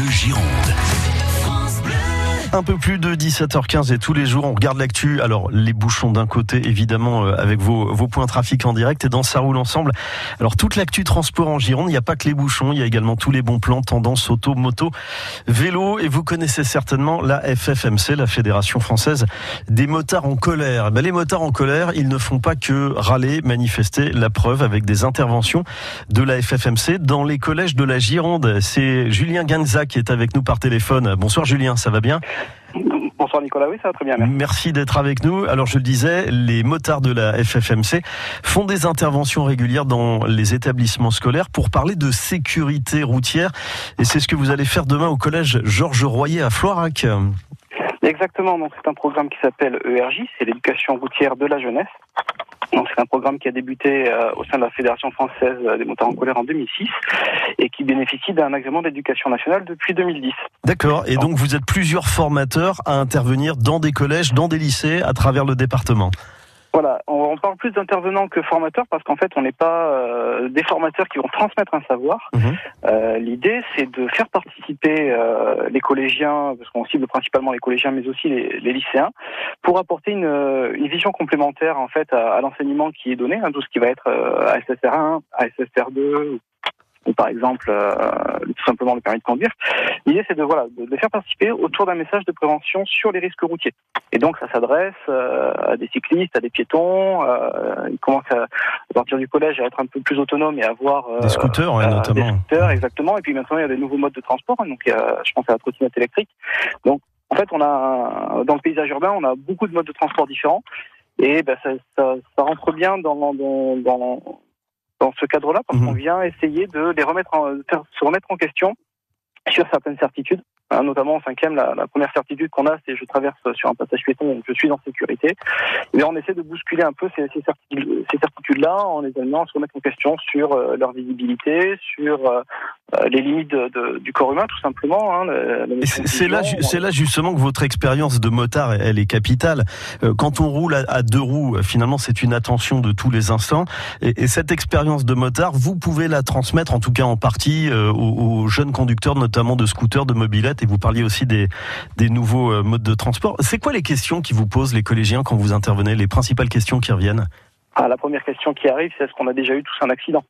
Bleu Gironde. Un peu plus de 17h15 et tous les jours on regarde l'actu. Alors les bouchons d'un côté évidemment euh, avec vos, vos points trafic en direct et dans ça roule ensemble. Alors toute l'actu transport en Gironde, il n'y a pas que les bouchons, il y a également tous les bons plans, tendance auto, moto, vélo et vous connaissez certainement la FFMC, la Fédération française des motards en colère. Ben, les motards en colère, ils ne font pas que râler, manifester, la preuve avec des interventions de la FFMC dans les collèges de la Gironde. C'est Julien Ganza qui est avec nous par téléphone. Bonsoir Julien, ça va bien? Bonsoir Nicolas, oui, ça va très bien. Merci, merci d'être avec nous. Alors je le disais, les motards de la FFMC font des interventions régulières dans les établissements scolaires pour parler de sécurité routière. Et c'est ce que vous allez faire demain au collège Georges Royer à Floirac. Exactement, donc c'est un programme qui s'appelle ERJ, c'est l'éducation routière de la jeunesse. Donc c'est un programme qui a débuté euh, au sein de la Fédération française des motards en colère en 2006 et qui bénéficie d'un agrément d'éducation nationale depuis 2010. D'accord, et donc vous êtes plusieurs formateurs à intervenir dans des collèges, dans des lycées à travers le département. Voilà, on parle plus d'intervenants que formateurs parce qu'en fait, on n'est pas euh, des formateurs qui vont transmettre un savoir. Mhm. Euh, L'idée, c'est de faire participer euh, les collégiens, parce qu'on cible principalement les collégiens, mais aussi les, les lycéens, pour apporter une, une, vision complémentaire en fait à, à l'enseignement qui est donné, hein, tout ce qui va être ASSR1, ASSR2, ou par exemple euh, tout simplement le permis de conduire. L'idée c'est de voilà de, de, faire participer autour d'un message de prévention sur les risques routiers. Et donc ça s'adresse euh, à des cyclistes, à des piétons. Euh, ils commencent à, à, partir du collège à être un peu plus autonomes et à avoir des scooters ouais, notamment. Des scooters exactement. Et puis maintenant il y a des nouveaux modes de transport. Donc y a, je pense à la trottinette électrique. Donc en fait on a dans le paysage urbain on a beaucoup de modes de transport différents. Et ben, ça, ça, ça rentre bien dans, dans, dans dans ce cadre-là, parce mmh. qu'on vient essayer de les remettre en, se remettre en question sur certaines certitudes. Hein, notamment en cinquième, la, la première certitude qu'on a, c'est je traverse sur un passage piéton, donc je suis en sécurité. Mais on essaie de bousculer un peu ces, ces certitudes, ces certitudes-là en les amenant à se remettre en question sur euh, leur visibilité, sur euh, les limites de, de, du corps humain, tout simplement. Hein, c'est là, c'est là justement que votre expérience de motard, elle est capitale. Euh, quand on roule à, à deux roues, finalement, c'est une attention de tous les instants. Et, et, cette expérience de motard, vous pouvez la transmettre, en tout cas en partie, euh, aux, aux jeunes conducteurs, notamment de scooters, de mobylettes et vous parliez aussi des, des nouveaux euh, modes de transport. C'est quoi les questions qui vous posent les collégiens quand vous intervenez, les principales questions qui reviennent? Ah, La première question qui arrive, c'est est-ce qu'on a déjà eu tous un accident?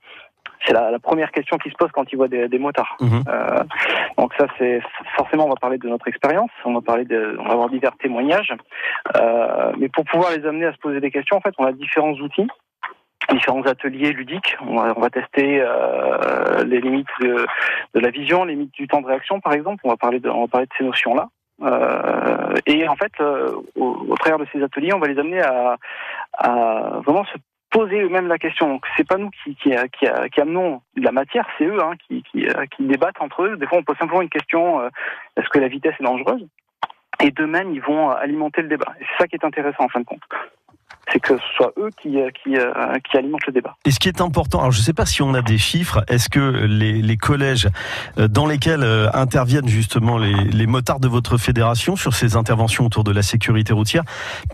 C'est la, la, première question qui se pose quand ils voient des, des motards. Mmh. Euh, donc ça, c'est forcément, on va parler de notre expérience, on va parler de, on va avoir divers témoignages, euh, mais pour pouvoir les amener à se poser des questions, en fait, on a différents outils différents ateliers ludiques. On va, on va tester euh, les limites de, de, la vision, les limites du temps de réaction, par exemple. On va parler de, on va parler de ces notions-là. Euh, et en fait, euh, au, au, travers de ces ateliers, on va les amener à, à vraiment se poser eux-mêmes la question. C'est pas nous qui, qui, qui, qui amenons de la matière, c'est eux hein, qui, qui, qui, débattent entre eux. Des fois, on pose simplement une question est-ce que la vitesse est dangereuse? Et d'eux-mêmes, ils vont alimenter le débat. C'est ça qui est intéressant en fin de compte c'est que ce soit eux qui, qui, qui, alimentent le débat. Et ce qui est important, alors je ne sais pas si on a des chiffres, est-ce que les, les, collèges dans lesquels interviennent justement les, les, motards de votre fédération sur ces interventions autour de la sécurité routière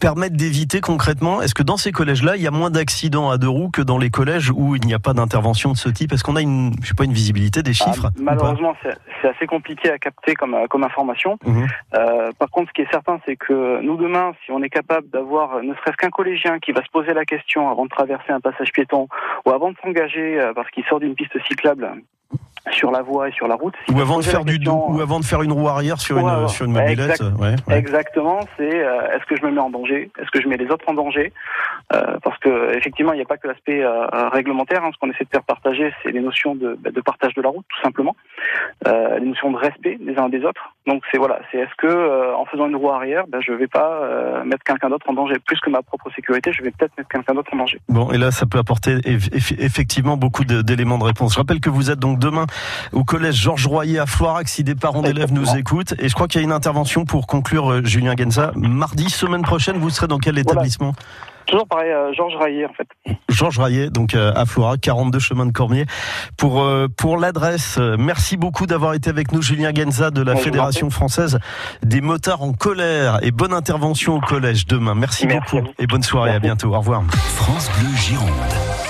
permettent d'éviter concrètement, est-ce que dans ces collèges-là, il y a moins d'accidents à deux roues que dans les collèges où il n'y a pas d'intervention de ce type? Est-ce qu'on a une, je sais pas, une visibilité des chiffres ah, Malheureusement, c'est assez compliqué à capter comme, comme information. Mmh. Euh, par contre, ce qui est certain, c'est que nous demain, si on est capable d'avoir ne serait-ce qu'un collégien qui va se poser la question avant de traverser un passage piéton ou avant de s'engager parce qu'il sort d'une piste cyclable sur la voie et sur la route. Si ou avant de faire du ou avant de faire une roue arrière sur une sur une mobilette. Exact, ouais, ouais. Exactement, c'est euh, est-ce que je me mets en danger? Est-ce que je mets les autres en danger? Euh, Parce que effectivement, il n'y a pas que l'aspect euh, réglementaire. Hein, ce qu'on essaie de faire partager, c'est les notions de, de, partage de la route, tout simplement, euh, les notions de respect des uns des autres. Donc c'est voilà, c'est est-ce que euh, en faisant une roue arrière, ben, je vais pas euh, mettre quelqu'un d'autre en danger? Plus que ma propre sécurité, je vais peut-être mettre quelqu'un d'autre en danger. Bon, et là, ça peut apporter effectivement beaucoup d'éléments de réponse. Je rappelle que vous êtes donc demain au collège Georges Royer à Floirac si des parents d'élèves nous écoutent. Et je crois qu'il y a une intervention pour conclure, euh, Julien Genza. Mardi, semaine prochaine, vous serez dans quel établissement voilà. Toujours pareil, euh, Georges Raillet en fait. Georges Raillet, donc euh, à Floirac, 42 chemin de Cormier. Pour euh, pour l'adresse, merci beaucoup d'avoir été avec nous, Julien Genza de la Bon, Fédération française des motards en colère et bonne intervention au collège demain. Merci, Merci beaucoup et bonne soirée, Merci. à bientôt. Au revoir. France Bleu Gironde.